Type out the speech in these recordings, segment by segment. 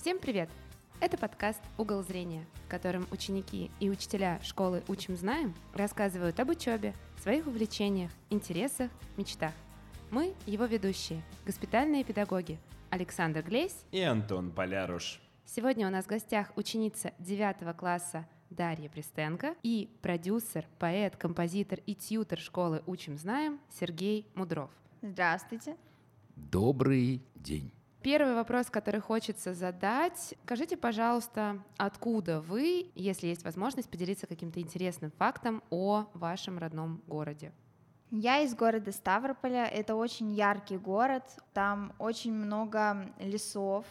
Всем привет! Это подкаст «Угол зрения», в котором ученики и учителя школы «Учим, знаем» рассказывают об учебе, своих увлечениях, интересах, мечтах. Мы его ведущие, госпитальные педагоги Александр Глейс и Антон Поляруш. Сегодня у нас в гостях ученица 9 класса Дарья Пристенко и продюсер, поэт, композитор и тьютер школы «Учим, знаем» Сергей Мудров. Здравствуйте. Добрый день. Первый вопрос, который хочется задать. Скажите, пожалуйста, откуда вы, если есть возможность, поделиться каким-то интересным фактом о вашем родном городе? Я из города Ставрополя. Это очень яркий город. Там очень много лесов,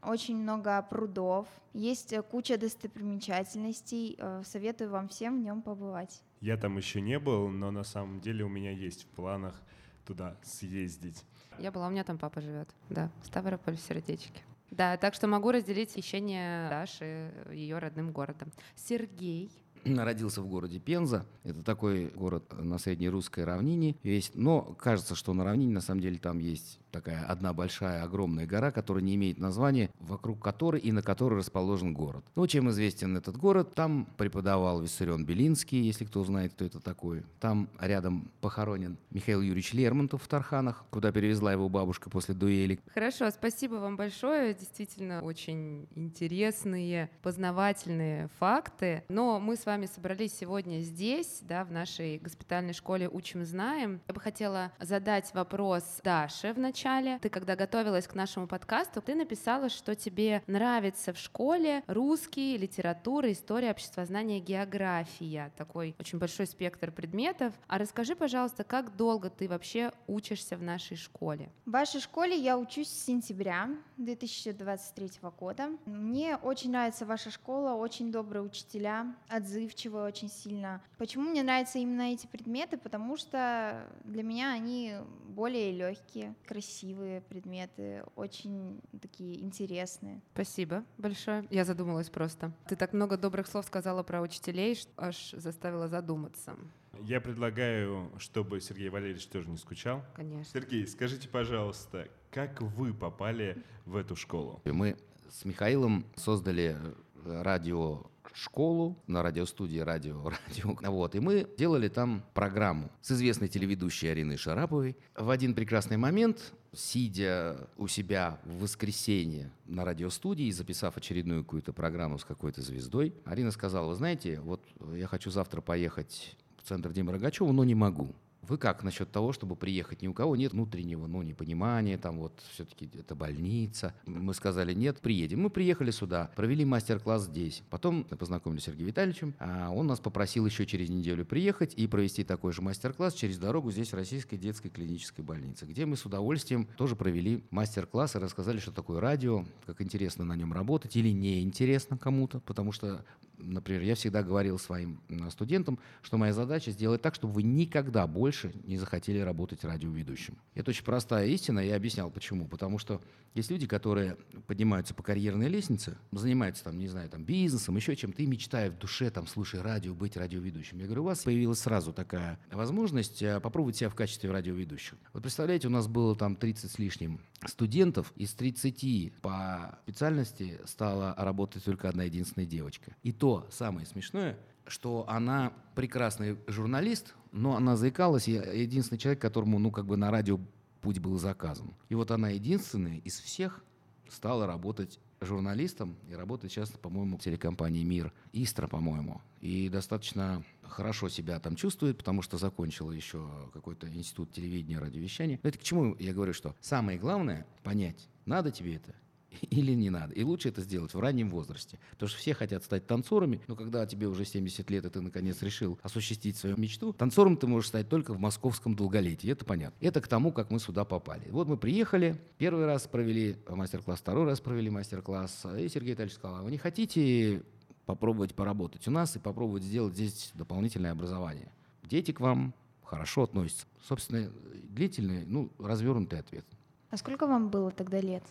очень много прудов. Есть куча достопримечательностей. Э, советую вам всем в нем побывать. Я там еще не был, но на самом деле у меня есть в планах туда съездить. Я была, у меня там папа живет, да, Ставрополь в сердечке. Да, так что могу разделить хищение Даши ее родным городом. Сергей, родился в городе Пенза. Это такой город на среднерусской равнине есть. Но кажется, что на равнине на самом деле там есть такая одна большая огромная гора, которая не имеет названия, вокруг которой и на которой расположен город. Ну, чем известен этот город? Там преподавал Виссарион Белинский, если кто знает, кто это такой. Там рядом похоронен Михаил Юрьевич Лермонтов в Тарханах, куда перевезла его бабушка после дуэли. Хорошо, спасибо вам большое. Действительно, очень интересные, познавательные факты. Но мы с вами собрались сегодня здесь, да, в нашей госпитальной школе «Учим, знаем». Я бы хотела задать вопрос Даше в начале. Ты, когда готовилась к нашему подкасту, ты написала, что тебе нравится в школе русский, литература, история, обществознание, география. Такой очень большой спектр предметов. А расскажи, пожалуйста, как долго ты вообще учишься в нашей школе? В вашей школе я учусь с сентября 2023 года. Мне очень нравится ваша школа, очень добрые учителя, отзывчивые очень сильно. Почему мне нравятся именно эти предметы? Потому что для меня они более легкие, красивые предметы, очень такие интересные. Спасибо большое. Я задумалась просто. Ты так много добрых слов сказала про учителей, что аж заставила задуматься. Я предлагаю, чтобы Сергей Валерьевич тоже не скучал. Конечно. Сергей, скажите, пожалуйста, как вы попали в эту школу? Мы с Михаилом создали радио школу на радиостудии радио радио. Вот, и мы делали там программу с известной телеведущей Ариной Шараповой. В один прекрасный момент, сидя у себя в воскресенье на радиостудии, записав очередную какую-то программу с какой-то звездой, Арина сказала, вы знаете, вот я хочу завтра поехать в центр Димы Рогачева, но не могу. Вы как насчет того, чтобы приехать? Ни у кого нет внутреннего, ну, непонимания, там вот все-таки это больница. Мы сказали, нет, приедем. Мы приехали сюда, провели мастер-класс здесь. Потом познакомились с Сергеем Витальевичем. А он нас попросил еще через неделю приехать и провести такой же мастер-класс через дорогу здесь в Российской детской клинической больнице, где мы с удовольствием тоже провели мастер-класс и рассказали, что такое радио, как интересно на нем работать или неинтересно кому-то, потому что например, я всегда говорил своим студентам, что моя задача сделать так, чтобы вы никогда больше не захотели работать радиоведущим. Это очень простая истина, я объяснял почему. Потому что есть люди, которые поднимаются по карьерной лестнице, занимаются там, не знаю, там бизнесом, еще чем-то, и мечтая в душе, там, слушая радио, быть радиоведущим. Я говорю, у вас появилась сразу такая возможность э, попробовать себя в качестве радиоведущего. Вот представляете, у нас было там 30 с лишним студентов, из 30 по специальности стала работать только одна единственная девочка. И то самое смешное, что она прекрасный журналист, но она заикалась, я единственный человек, которому, ну, как бы на радио путь был заказан. И вот она единственная из всех стала работать журналистом и работает сейчас, по-моему, в телекомпании «Мир». Истра, по-моему. И достаточно хорошо себя там чувствует, потому что закончила еще какой-то институт телевидения, радиовещания. Но это к чему я говорю, что самое главное понять, надо тебе это или не надо. И лучше это сделать в раннем возрасте. Потому что все хотят стать танцорами, но когда тебе уже 70 лет, и ты наконец решил осуществить свою мечту, танцором ты можешь стать только в московском долголетии. Это понятно. Это к тому, как мы сюда попали. Вот мы приехали, первый раз провели мастер-класс, второй раз провели мастер-класс, и Сергей Витальевич сказал, а вы не хотите попробовать поработать у нас и попробовать сделать здесь дополнительное образование? Дети к вам хорошо относятся. Собственно, длительный, ну, развернутый ответ. А сколько вам было тогда лет?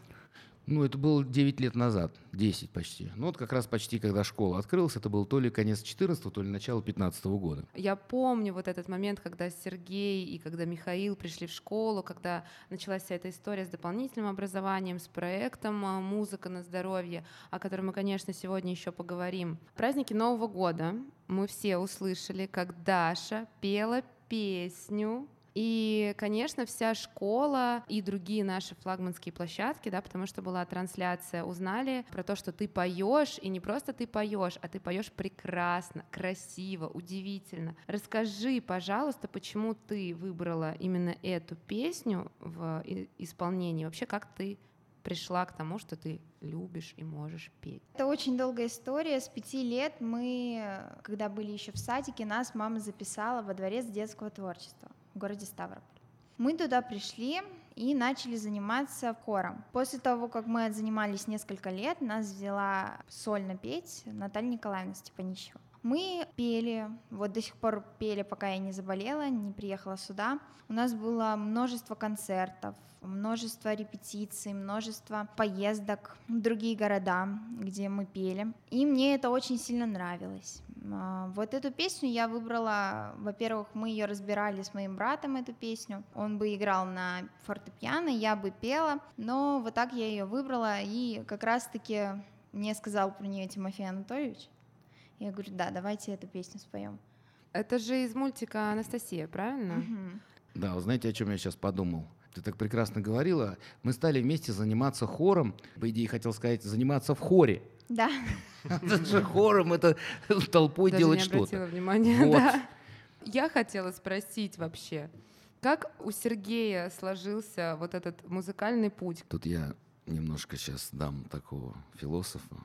Ну, это было 9 лет назад, 10 почти. Ну, вот как раз почти, когда школа открылась, это был то ли конец 14 то ли начало 15 года. Я помню вот этот момент, когда Сергей и когда Михаил пришли в школу, когда началась вся эта история с дополнительным образованием, с проектом а, «Музыка на здоровье», о котором мы, конечно, сегодня еще поговорим. Праздники Нового года мы все услышали, как Даша пела песню и, конечно, вся школа и другие наши флагманские площадки, да, потому что была трансляция, узнали про то, что ты поешь, и не просто ты поешь, а ты поешь прекрасно, красиво, удивительно. Расскажи, пожалуйста, почему ты выбрала именно эту песню в исполнении, вообще как ты пришла к тому, что ты любишь и можешь петь? Это очень долгая история. С пяти лет мы, когда были еще в садике, нас мама записала во дворец детского творчества в городе Ставрополь. Мы туда пришли и начали заниматься хором. После того, как мы занимались несколько лет, нас взяла сольно петь Наталья Николаевна Степанищева. Мы пели, вот до сих пор пели, пока я не заболела, не приехала сюда. У нас было множество концертов, множество репетиций, множество поездок в другие города, где мы пели. И мне это очень сильно нравилось. А, вот эту песню я выбрала, во-первых, мы ее разбирали с моим братом, эту песню. Он бы играл на фортепиано, я бы пела, но вот так я ее выбрала, и как раз-таки мне сказал про нее Тимофей Анатольевич. Я говорю, да, давайте эту песню споем. Это же из мультика Анастасия, правильно? Угу. Да, вы знаете, о чем я сейчас подумал? Ты так прекрасно говорила. Мы стали вместе заниматься хором. По идее, хотел сказать, заниматься в хоре. Да. Это же хором, это толпой Даже делать не что-то. обратила внимания, Вот. да. Я хотела спросить вообще, как у Сергея сложился вот этот музыкальный путь? Тут я немножко сейчас дам такого философа.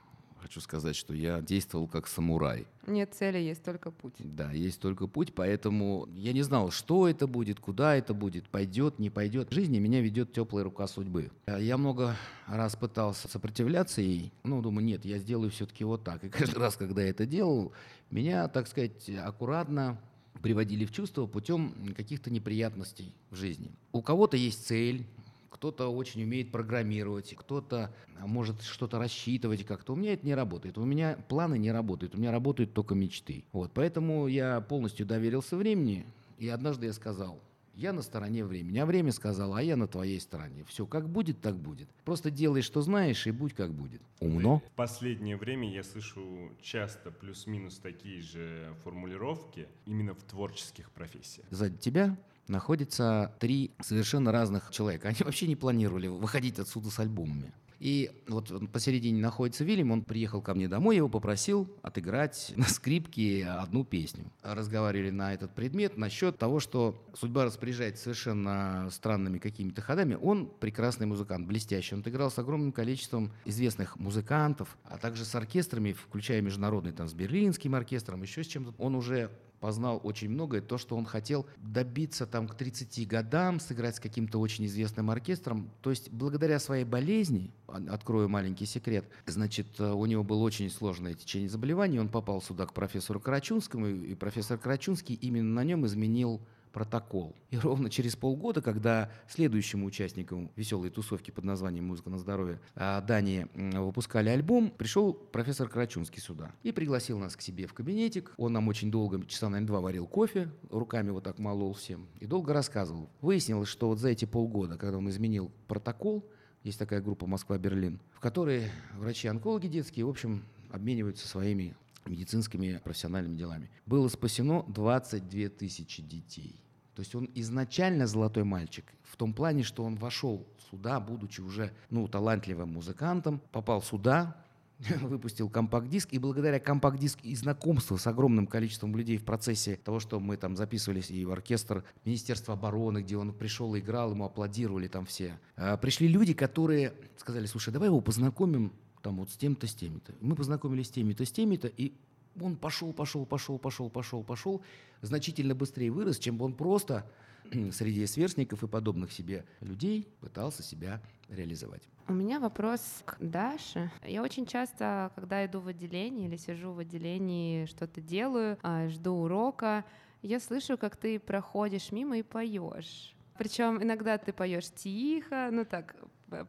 Хочу сказать, что я действовал как самурай. Нет цели, есть только путь. Да, есть только путь, поэтому я не знал, что это будет, куда это будет, пойдет, не пойдет. В жизни меня ведет теплая рука судьбы. А Я много раз пытался сопротивляться ей, ну, думаю, нет, я сделаю все-таки вот так. И каждый раз, когда я это делал, меня, так сказать, аккуратно приводили в чувство путем каких-то неприятностей в жизни. У кого-то есть цель, кто-то очень умеет программировать, кто-то а, может что-то рассчитывать как-то. У меня это не работает. У меня планы не работают, у меня работают только мечты. Вот, поэтому я полностью доверился времени, и однажды я сказал, я на стороне времени. А время сказала, а я на твоей стороне. Все, как будет, так будет. Просто делай, что знаешь, и будь, как будет. Умно? В последнее время я слышу часто плюс-минус такие же формулировки именно в творческих профессиях. Сзади тебя находится три совершенно разных человека. Они вообще не планировали выходить отсюда с альбомами. И вот посередине находится Вильям, он приехал ко мне домой, его попросил отыграть на скрипке одну песню. Разговаривали на этот предмет насчет того, что судьба распоряжается совершенно странными какими-то ходами. Он прекрасный музыкант, блестящий. Он отыграл с огромным количеством известных музыкантов, а также с оркестрами, включая международный, там, с берлинским оркестром, еще с чем-то. Он уже познал очень многое, то, что он хотел добиться там к 30 годам, сыграть с каким-то очень известным оркестром. То есть благодаря своей болезни, открою маленький секрет, значит, э, у него было очень сложное течение заболеваний, он попал сюда к профессору Карачунскому, и профессор Карачунский именно на нем изменил протокол. И ровно через полгода, когда следующему участнику веселой тусовки под названием «Музыка на здоровье» а, Дании м, выпускали альбом, пришел профессор Карачунский сюда и пригласил нас к себе в кабинетик. Он нам очень долго, часа, наверное, два варил кофе, руками вот так молол всем и долго рассказывал. Выяснилось, что вот за эти полгода, когда он изменил протокол, есть такая группа «Москва-Берлин», в которой врачи-онкологи детские, в общем, обмениваются своими медицинскими профессиональными делами. Было спасено 22 тысячи детей. То есть он изначально золотой мальчик в том плане, что он вошел сюда, будучи уже ну, талантливым музыкантом, попал сюда, выпустил компакт-диск, и благодаря компакт-диск и знакомству с огромным количеством людей в процессе того, что мы там записывались и в оркестр Министерства обороны, где он пришел и играл, ему аплодировали там все, а, пришли люди, которые сказали, слушай, давай его познакомим там вот с тем-то, с теми-то. Мы познакомились с теми-то, с теми-то, и он пошел, пошел, пошел, пошел, пошел, пошел, значительно быстрее вырос, чем бы он просто среди сверстников и подобных себе людей пытался себя реализовать. У меня вопрос к Даше. Я очень часто, когда иду в отделение или сижу в отделении, что-то делаю, а, жду урока, я слышу, как ты проходишь мимо и поешь. Причем иногда ты поешь тихо, ну так,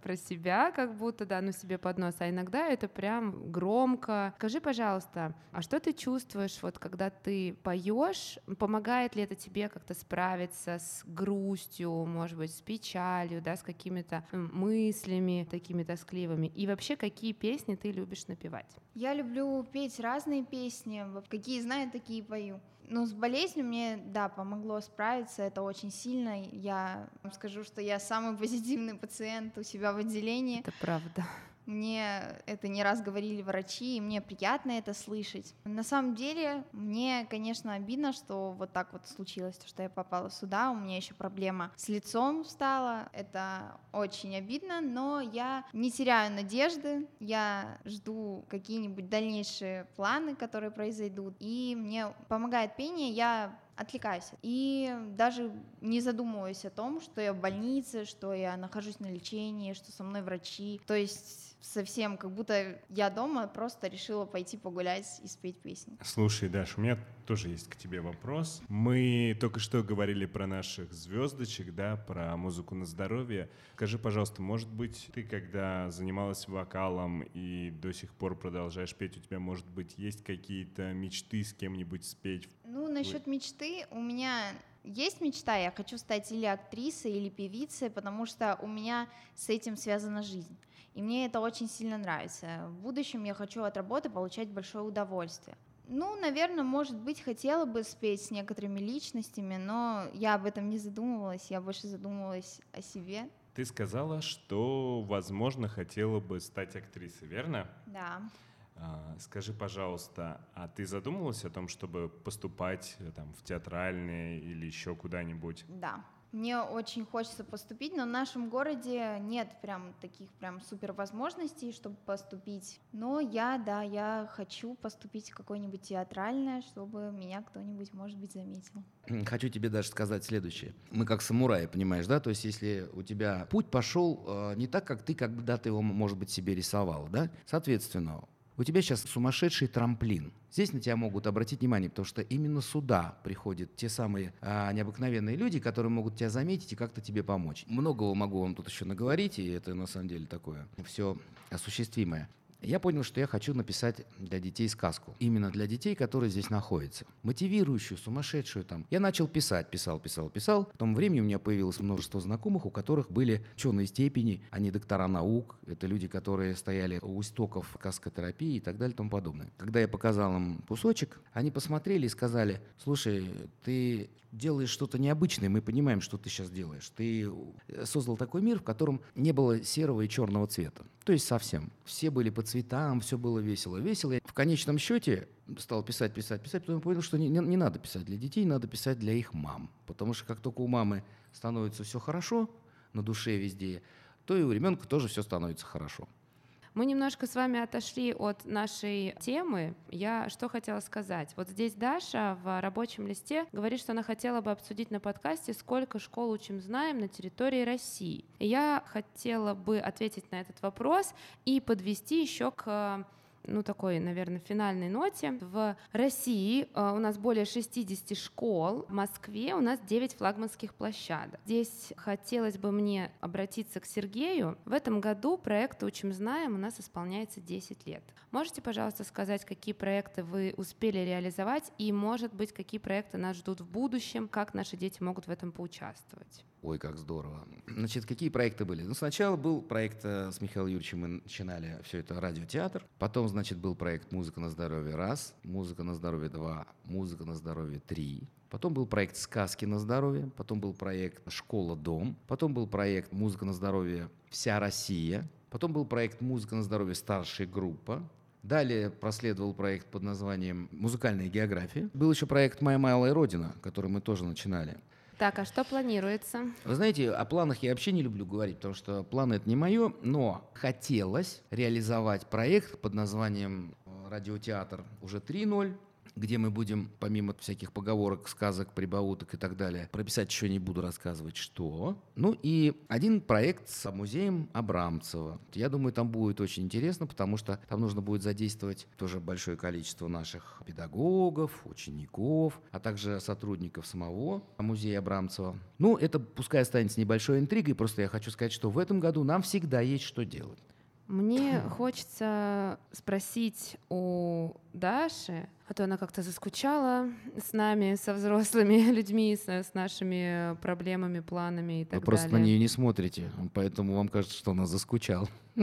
про себя, как будто, да, ну себе под нос, а иногда это прям громко. Скажи, пожалуйста, а что ты чувствуешь, вот когда ты поешь, помогает ли это тебе как-то справиться с грустью, может быть, с печалью, да, с какими-то мыслями такими тоскливыми? И вообще, какие песни ты любишь напевать? Я люблю петь разные песни, какие знаю, такие пою. Ну, с болезнью мне, да, помогло справиться, это очень сильно. Я скажу, что я самый позитивный пациент у себя в отделении. Это правда. Мне это не раз говорили врачи, и мне приятно это слышать. На самом деле, мне, конечно, обидно, что вот так вот случилось, что я попала сюда. У меня еще проблема с лицом стала. Это очень обидно, но я не теряю надежды. Я жду какие-нибудь дальнейшие планы, которые произойдут. И мне помогает пение. Я отвлекаюсь. И даже не задумываюсь о том, что я в больнице, что я нахожусь на лечении, что со мной врачи. То есть совсем как будто я дома просто решила пойти погулять и спеть песни. Слушай, Даш, у меня тоже есть к тебе вопрос. Мы только что говорили про наших звездочек, да, про музыку на здоровье. Скажи, пожалуйста, может быть, ты когда занималась вокалом и до сих пор продолжаешь петь, у тебя, может быть, есть какие-то мечты с кем-нибудь спеть? Ну, насчет мечты, у меня есть мечта, я хочу стать или актрисой, или певицей, потому что у меня с этим связана жизнь. И мне это очень сильно нравится. В будущем я хочу от работы получать большое удовольствие. Ну, наверное, может быть, хотела бы спеть с некоторыми личностями, но я об этом не задумывалась, я больше задумывалась о себе. Ты сказала, что, возможно, хотела бы стать актрисой, верно? Да. А, скажи, пожалуйста, а ты задумывалась о том, чтобы поступать э, там, в театральные или еще куда-нибудь? Да. Мне очень хочется поступить, но в нашем городе нет прям таких прям супер возможностей, чтобы поступить. Но я, да, я хочу поступить в какое-нибудь театральное, чтобы меня кто-нибудь, может быть, заметил. Хочу тебе даже сказать следующее. Мы как самураи, понимаешь, да? То есть если у тебя путь пошел э, не так, как ты когда-то его, может быть, себе рисовал, да? Соответственно, у тебя сейчас сумасшедший трамплин. Здесь на тебя могут обратить внимание, потому что именно сюда приходят те самые а, необыкновенные люди, которые могут тебя заметить и как-то тебе помочь. Многого могу вам тут еще наговорить, и это на самом деле такое все осуществимое я понял, что я хочу написать для детей сказку. Именно для детей, которые здесь находятся. Мотивирующую, сумасшедшую там. Я начал писать, писал, писал, писал. В том времени у меня появилось множество знакомых, у которых были ученые степени, они доктора наук, это люди, которые стояли у истоков каскотерапии и так далее и тому подобное. Когда я показал им кусочек, они посмотрели и сказали, слушай, ты делаешь что-то необычное, мы понимаем, что ты сейчас делаешь. Ты э, создал такой мир, в котором не было серого и черного цвета. То есть совсем. Все были по цветам, все было весело. Весело. В конечном счете стал писать, писать, писать, потом понял, что не, не, не надо писать для детей, надо писать для их мам. Потому что как только у мамы становится все хорошо, на душе везде, то и у ребенка тоже все становится хорошо. Мы немножко с вами отошли от нашей темы. Я что хотела сказать? Вот здесь Даша в рабочем листе говорит, что она хотела бы обсудить на подкасте, сколько школ учим знаем на территории России. я хотела бы ответить на этот вопрос и подвести еще к ну, такой, наверное, финальной ноте. В России э, у нас более 60 школ, в Москве у нас 9 флагманских площадок. Здесь хотелось бы мне обратиться к Сергею. В этом году проекту «Учим, знаем» у нас исполняется 10 лет. Можете, пожалуйста, сказать, какие проекты вы успели реализовать и, может быть, какие проекты нас ждут в будущем, как наши дети могут в этом поучаствовать? Ой, как здорово. Значит, какие проекты были? Ну, сначала был проект э, с Михаилом Юрьевичем, мы начинали все это радиотеатр. Потом, значит, был проект «Музыка на здоровье» раз, «Музыка на здоровье» два, «Музыка на здоровье» три. Потом был проект «Сказки на здоровье», потом был проект «Школа-дом», потом был проект «Музыка на здоровье. Вся Россия», потом был проект «Музыка на здоровье. Старшая группа», Далее проследовал проект под названием «Музыкальная география». Был еще проект «Моя малая родина», который мы тоже начинали. Так, а что планируется? Вы знаете, о планах я вообще не люблю говорить, потому что планы это не мое, но хотелось реализовать проект под названием «Радиотеатр» уже 3.0, где мы будем, помимо всяких поговорок, сказок, прибауток и так далее, прописать еще не буду рассказывать, что. Ну и один проект с музеем Абрамцева. Я думаю, там будет очень интересно, потому что там нужно будет задействовать тоже большое количество наших педагогов, учеников, а также сотрудников самого музея Абрамцева. Ну, это пускай останется небольшой интригой, просто я хочу сказать, что в этом году нам всегда есть что делать. Мне хочется спросить у Даши, а то она как-то заскучала с нами, со взрослыми людьми, с, с нашими проблемами, планами и так Вы просто далее. на нее не смотрите, поэтому вам кажется, что она заскучала.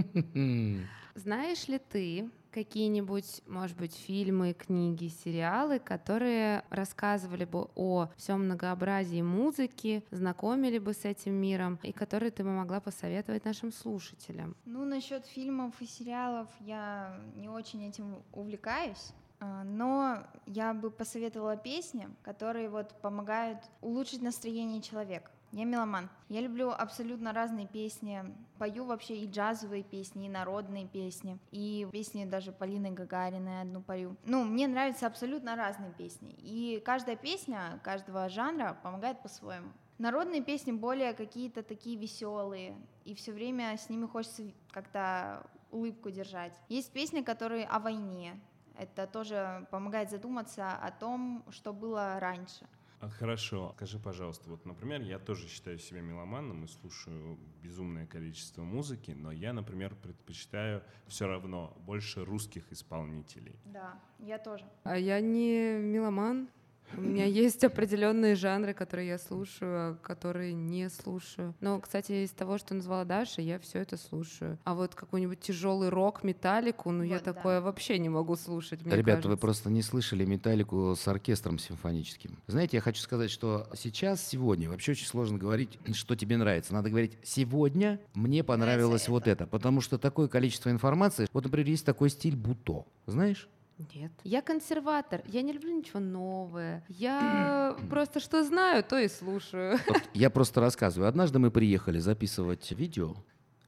Знаешь ли ты какие-нибудь, может быть, фильмы, книги, сериалы, которые рассказывали бы о всем многообразии музыки, знакомили бы с этим миром, и которые ты бы могла посоветовать нашим слушателям? Ну, насчет фильмов и сериалов я не очень этим увлекаюсь. А, Но я бы посоветовала песни, которые вот помогают улучшить настроение человека. Я меломан. Я люблю абсолютно разные песни. Пою вообще и джазовые песни, и народные песни, и песни даже Полины Гагариной одну пою. Ну, мне нравятся абсолютно разные песни. И каждая песня каждого жанра помогает по-своему. Народные песни более какие-то такие веселые, и все время с ними хочется как-то улыбку держать. Есть песни, которые о войне. Это тоже помогает задуматься о том, что было раньше. А, Хорошо, скажи, пожалуйста, вот, например, я тоже считаю себя меломаном и слушаю безумное количество музыки, но я, например, предпочитаю все равно больше русских исполнителей. Да, я тоже. А я не меломан. У меня есть определенные жанры, которые я слушаю, а которые не слушаю. Но, кстати, из того, что назвала Даша, я все это слушаю. А вот какой-нибудь тяжелый рок, металлику, ну я Вот, да. такое вообще не могу слушать. Мне Ребята, вы кажется. просто не слышали металлику с оркестром симфоническим. Знаете, я хочу сказать, что сейчас, сегодня, вообще очень сложно говорить, что тебе нравится. Надо говорить, сегодня мне понравилось Нравится вот это. Потому что такое количество информации. Вот, например, есть такой стиль буто. Знаешь? Нет. Я консерватор. Я не люблю ничего новое. Я просто что знаю, то и слушаю. Вот я просто рассказываю. Однажды мы приехали записывать видео.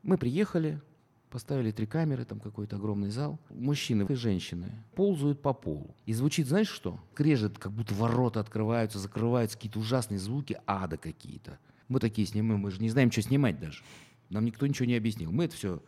Мы приехали, поставили три камеры, там какой-то огромный зал. Мужчины и женщины ползают по полу. И звучит, знаешь что? Крежет, как будто ворота открываются, закрываются, какие-то ужасные звуки, ада какие-то. Мы такие снимаем, мы же не знаем, что снимать даже. Нам никто ничего не объяснил. Мы это все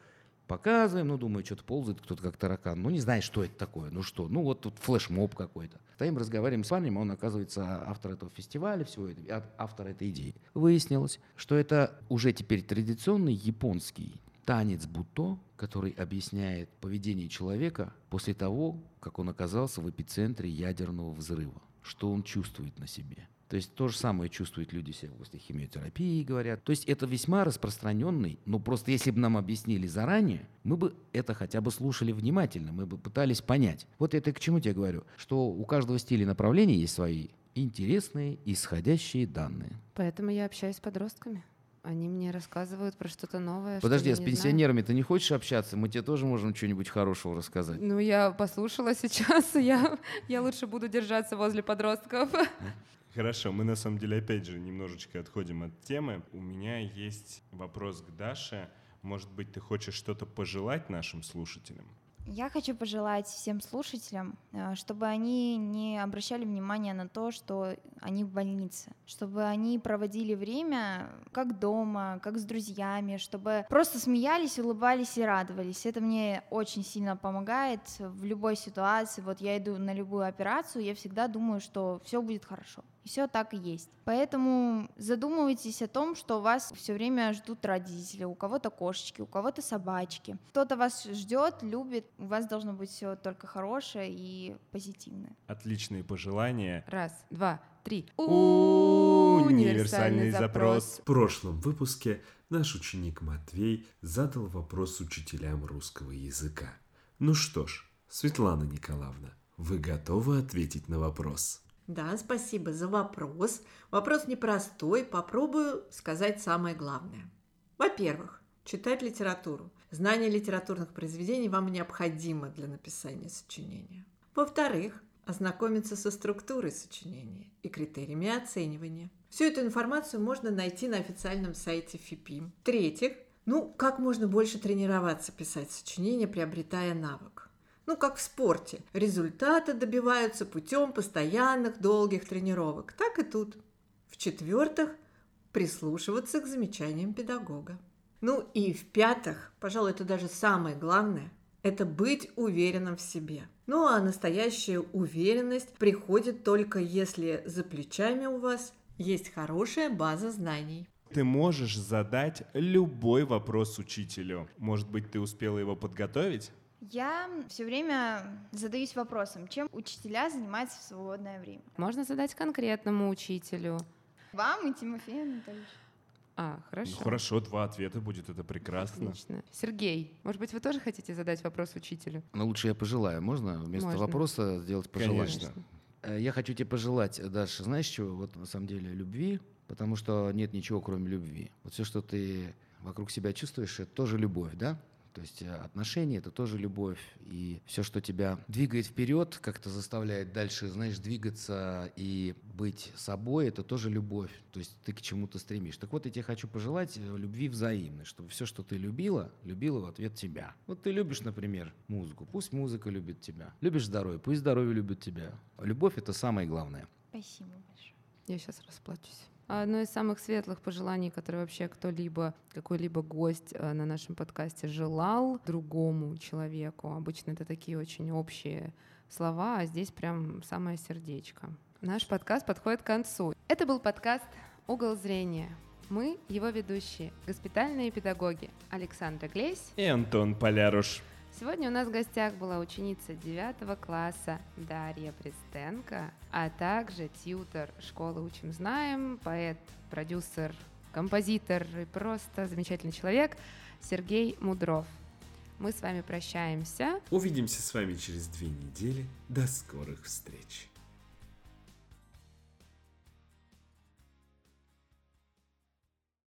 показываем, ну, думаю, что-то ползает кто-то как таракан. Ну, не знаю, что это такое, ну что, ну, вот тут флешмоб какой-то. Стоим, разговариваем с парнем, он, оказывается, автор этого фестиваля, всего этого, а- автор этой идеи. Выяснилось, что это уже теперь традиционный японский танец буто, который объясняет поведение человека после того, как он оказался в эпицентре ядерного взрыва, что он чувствует на себе. То есть то же самое чувствуют люди себя после химиотерапии, говорят. То есть это весьма распространенный, но просто если бы нам объяснили заранее, мы бы это хотя бы слушали внимательно, мы бы пытались понять. Вот это к чему тебе говорю, что у каждого стиля направления есть свои интересные исходящие данные. Поэтому я общаюсь с подростками. Они мне рассказывают про что-то новое. что Подожди, я а с не знаю. пенсионерами ты не хочешь общаться? Мы тебе тоже можем что-нибудь хорошего рассказать. Ну, я послушала сейчас, я, я лучше буду держаться возле подростков. Хорошо, мы на самом деле опять же немножечко отходим от темы. У меня есть вопрос к Даше. Может быть, ты хочешь что-то пожелать нашим слушателям? Я хочу пожелать всем слушателям, э, чтобы они не обращали внимания на то, что они в больнице, чтобы они проводили время как дома, как с друзьями, чтобы просто смеялись, улыбались и радовались. Это мне очень сильно помогает в любой ситуации. Вот я иду на любую операцию, я всегда думаю, что все будет хорошо. И все так и есть. Поэтому задумывайтесь о том, что вас все время ждут родители, у кого-то кошечки, у кого-то собачки. Кто-то вас ждет, любит, у вас должно быть все только хорошее и позитивное. Отличные пожелания. Раз, два, три. Универсальный запрос. В прошлом выпуске наш ученик Матвей задал вопрос учителям русского языка. Ну что ж, Светлана Николаевна, вы готовы ответить на вопрос? Да, спасибо за вопрос. Вопрос непростой, попробую сказать самое главное. Во-первых, читать литературу. Знание литературных произведений вам необходимо для написания сочинения. Во-вторых, ознакомиться со структурой сочинения и критериями оценивания. Всю эту информацию можно найти на официальном сайте ФИПИМ. В-третьих, ну, как можно больше тренироваться писать сочинения, приобретая навык. Ну, как в спорте. Результаты добиваются путем постоянных долгих тренировок. Так и тут. В-четвертых, прислушиваться к замечаниям педагога. Ну и в-пятых, пожалуй, это даже самое главное, это быть уверенным в себе. Ну а настоящая уверенность приходит только если за плечами у вас есть хорошая база знаний. Ты можешь задать любой вопрос учителю. Может быть, ты успела его подготовить? Я все время задаюсь вопросом, чем учителя занимаются в свободное время. Можно задать конкретному учителю. Вам и Тимофею Анатольевичу. А, хорошо. Ну, хорошо, два ответа будет, это прекрасно. Отлично. Сергей, может быть, вы тоже хотите задать вопрос учителю? Но лучше я пожелаю. Можно вместо Можно. вопроса сделать пожелание? Конечно. Э, Я хочу тебе пожелать, Даша, знаешь чего? Вот на самом деле любви, потому что нет ничего, кроме любви. Вот все, что ты вокруг себя чувствуешь, это тоже любовь, да? То есть э, отношения это тоже любовь. И все, что тебя двигает вперед, как-то заставляет дальше, знаешь, двигаться и быть собой, это тоже любовь. То есть ты к чему-то стремишь. Так вот, я тебе хочу пожелать э, любви взаимной, чтобы все, что ты любила, любила в ответ тебя. Вот ты любишь, например, музыку, пусть музыка любит тебя. Любишь здоровье, пусть здоровье любит тебя. Любовь это самое главное. Спасибо большое. Я сейчас расплачусь. Одно из самых светлых пожеланий, которые вообще кто-либо, какой-либо гость э, на нашем подкасте желал другому человеку. Обычно это такие очень общие слова, а здесь прям самое сердечко. Наш подкаст подходит к концу. Это был подкаст «Угол зрения». Мы, его ведущие, госпитальные педагоги Александра Глесь. И Антон Поляруш. Сегодня у нас в гостях была ученица 9 класса Дарья Пристенко, а также тьютер школы «Учим, знаем», поэт, продюсер, композитор и просто замечательный человек Сергей Мудров. Мы с вами прощаемся. Увидимся с вами через две недели. До скорых встреч.